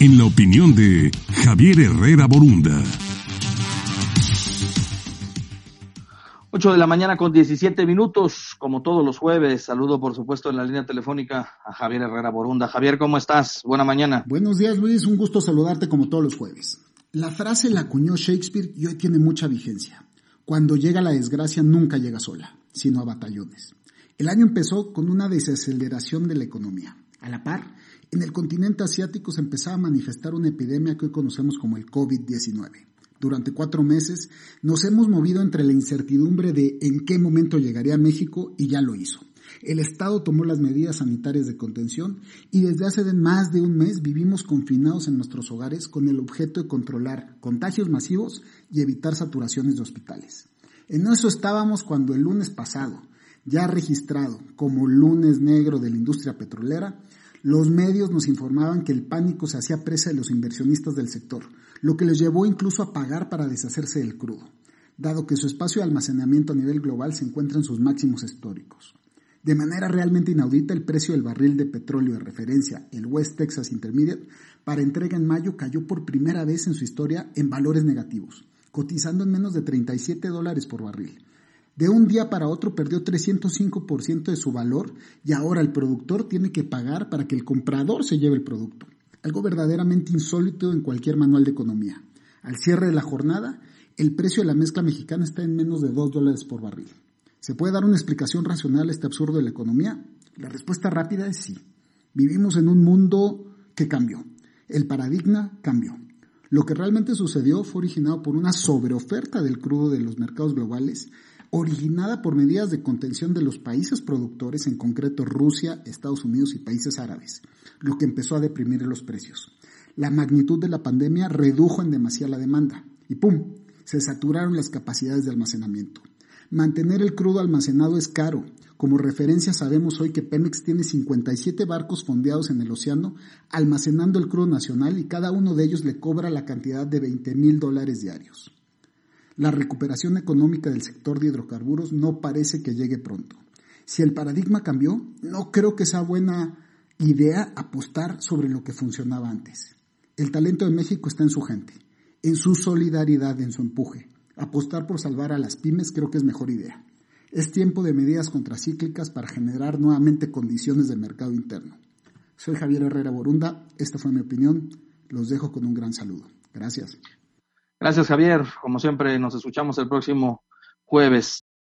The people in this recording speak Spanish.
en la opinión de Javier Herrera Borunda. 8 de la mañana con 17 minutos, como todos los jueves. Saludo, por supuesto, en la línea telefónica a Javier Herrera Borunda. Javier, ¿cómo estás? Buena mañana. Buenos días, Luis. Un gusto saludarte como todos los jueves. La frase la acuñó Shakespeare y hoy tiene mucha vigencia. Cuando llega la desgracia nunca llega sola, sino a batallones. El año empezó con una desaceleración de la economía. A la par, en el continente asiático se empezaba a manifestar una epidemia que hoy conocemos como el COVID-19. Durante cuatro meses nos hemos movido entre la incertidumbre de en qué momento llegaría a México y ya lo hizo. El Estado tomó las medidas sanitarias de contención y desde hace más de un mes vivimos confinados en nuestros hogares con el objeto de controlar contagios masivos y evitar saturaciones de hospitales. En eso estábamos cuando el lunes pasado, ya registrado como lunes negro de la industria petrolera, los medios nos informaban que el pánico se hacía presa de los inversionistas del sector, lo que les llevó incluso a pagar para deshacerse del crudo, dado que su espacio de almacenamiento a nivel global se encuentra en sus máximos históricos. De manera realmente inaudita, el precio del barril de petróleo de referencia, el West Texas Intermediate, para entrega en mayo cayó por primera vez en su historia en valores negativos, cotizando en menos de 37 dólares por barril, de un día para otro perdió 305% de su valor y ahora el productor tiene que pagar para que el comprador se lleve el producto. Algo verdaderamente insólito en cualquier manual de economía. Al cierre de la jornada, el precio de la mezcla mexicana está en menos de 2 dólares por barril. ¿Se puede dar una explicación racional a este absurdo de la economía? La respuesta rápida es sí. Vivimos en un mundo que cambió. El paradigma cambió. Lo que realmente sucedió fue originado por una sobreoferta del crudo de los mercados globales originada por medidas de contención de los países productores, en concreto Rusia, Estados Unidos y países árabes, lo que empezó a deprimir los precios. La magnitud de la pandemia redujo en demasía la demanda y ¡pum! se saturaron las capacidades de almacenamiento. Mantener el crudo almacenado es caro. Como referencia sabemos hoy que Pemex tiene 57 barcos fondeados en el océano almacenando el crudo nacional y cada uno de ellos le cobra la cantidad de 20 mil dólares diarios la recuperación económica del sector de hidrocarburos no parece que llegue pronto. Si el paradigma cambió, no creo que sea buena idea apostar sobre lo que funcionaba antes. El talento de México está en su gente, en su solidaridad, en su empuje. Apostar por salvar a las pymes creo que es mejor idea. Es tiempo de medidas contracíclicas para generar nuevamente condiciones de mercado interno. Soy Javier Herrera Borunda, esta fue mi opinión, los dejo con un gran saludo. Gracias. Gracias, Javier. Como siempre, nos escuchamos el próximo jueves.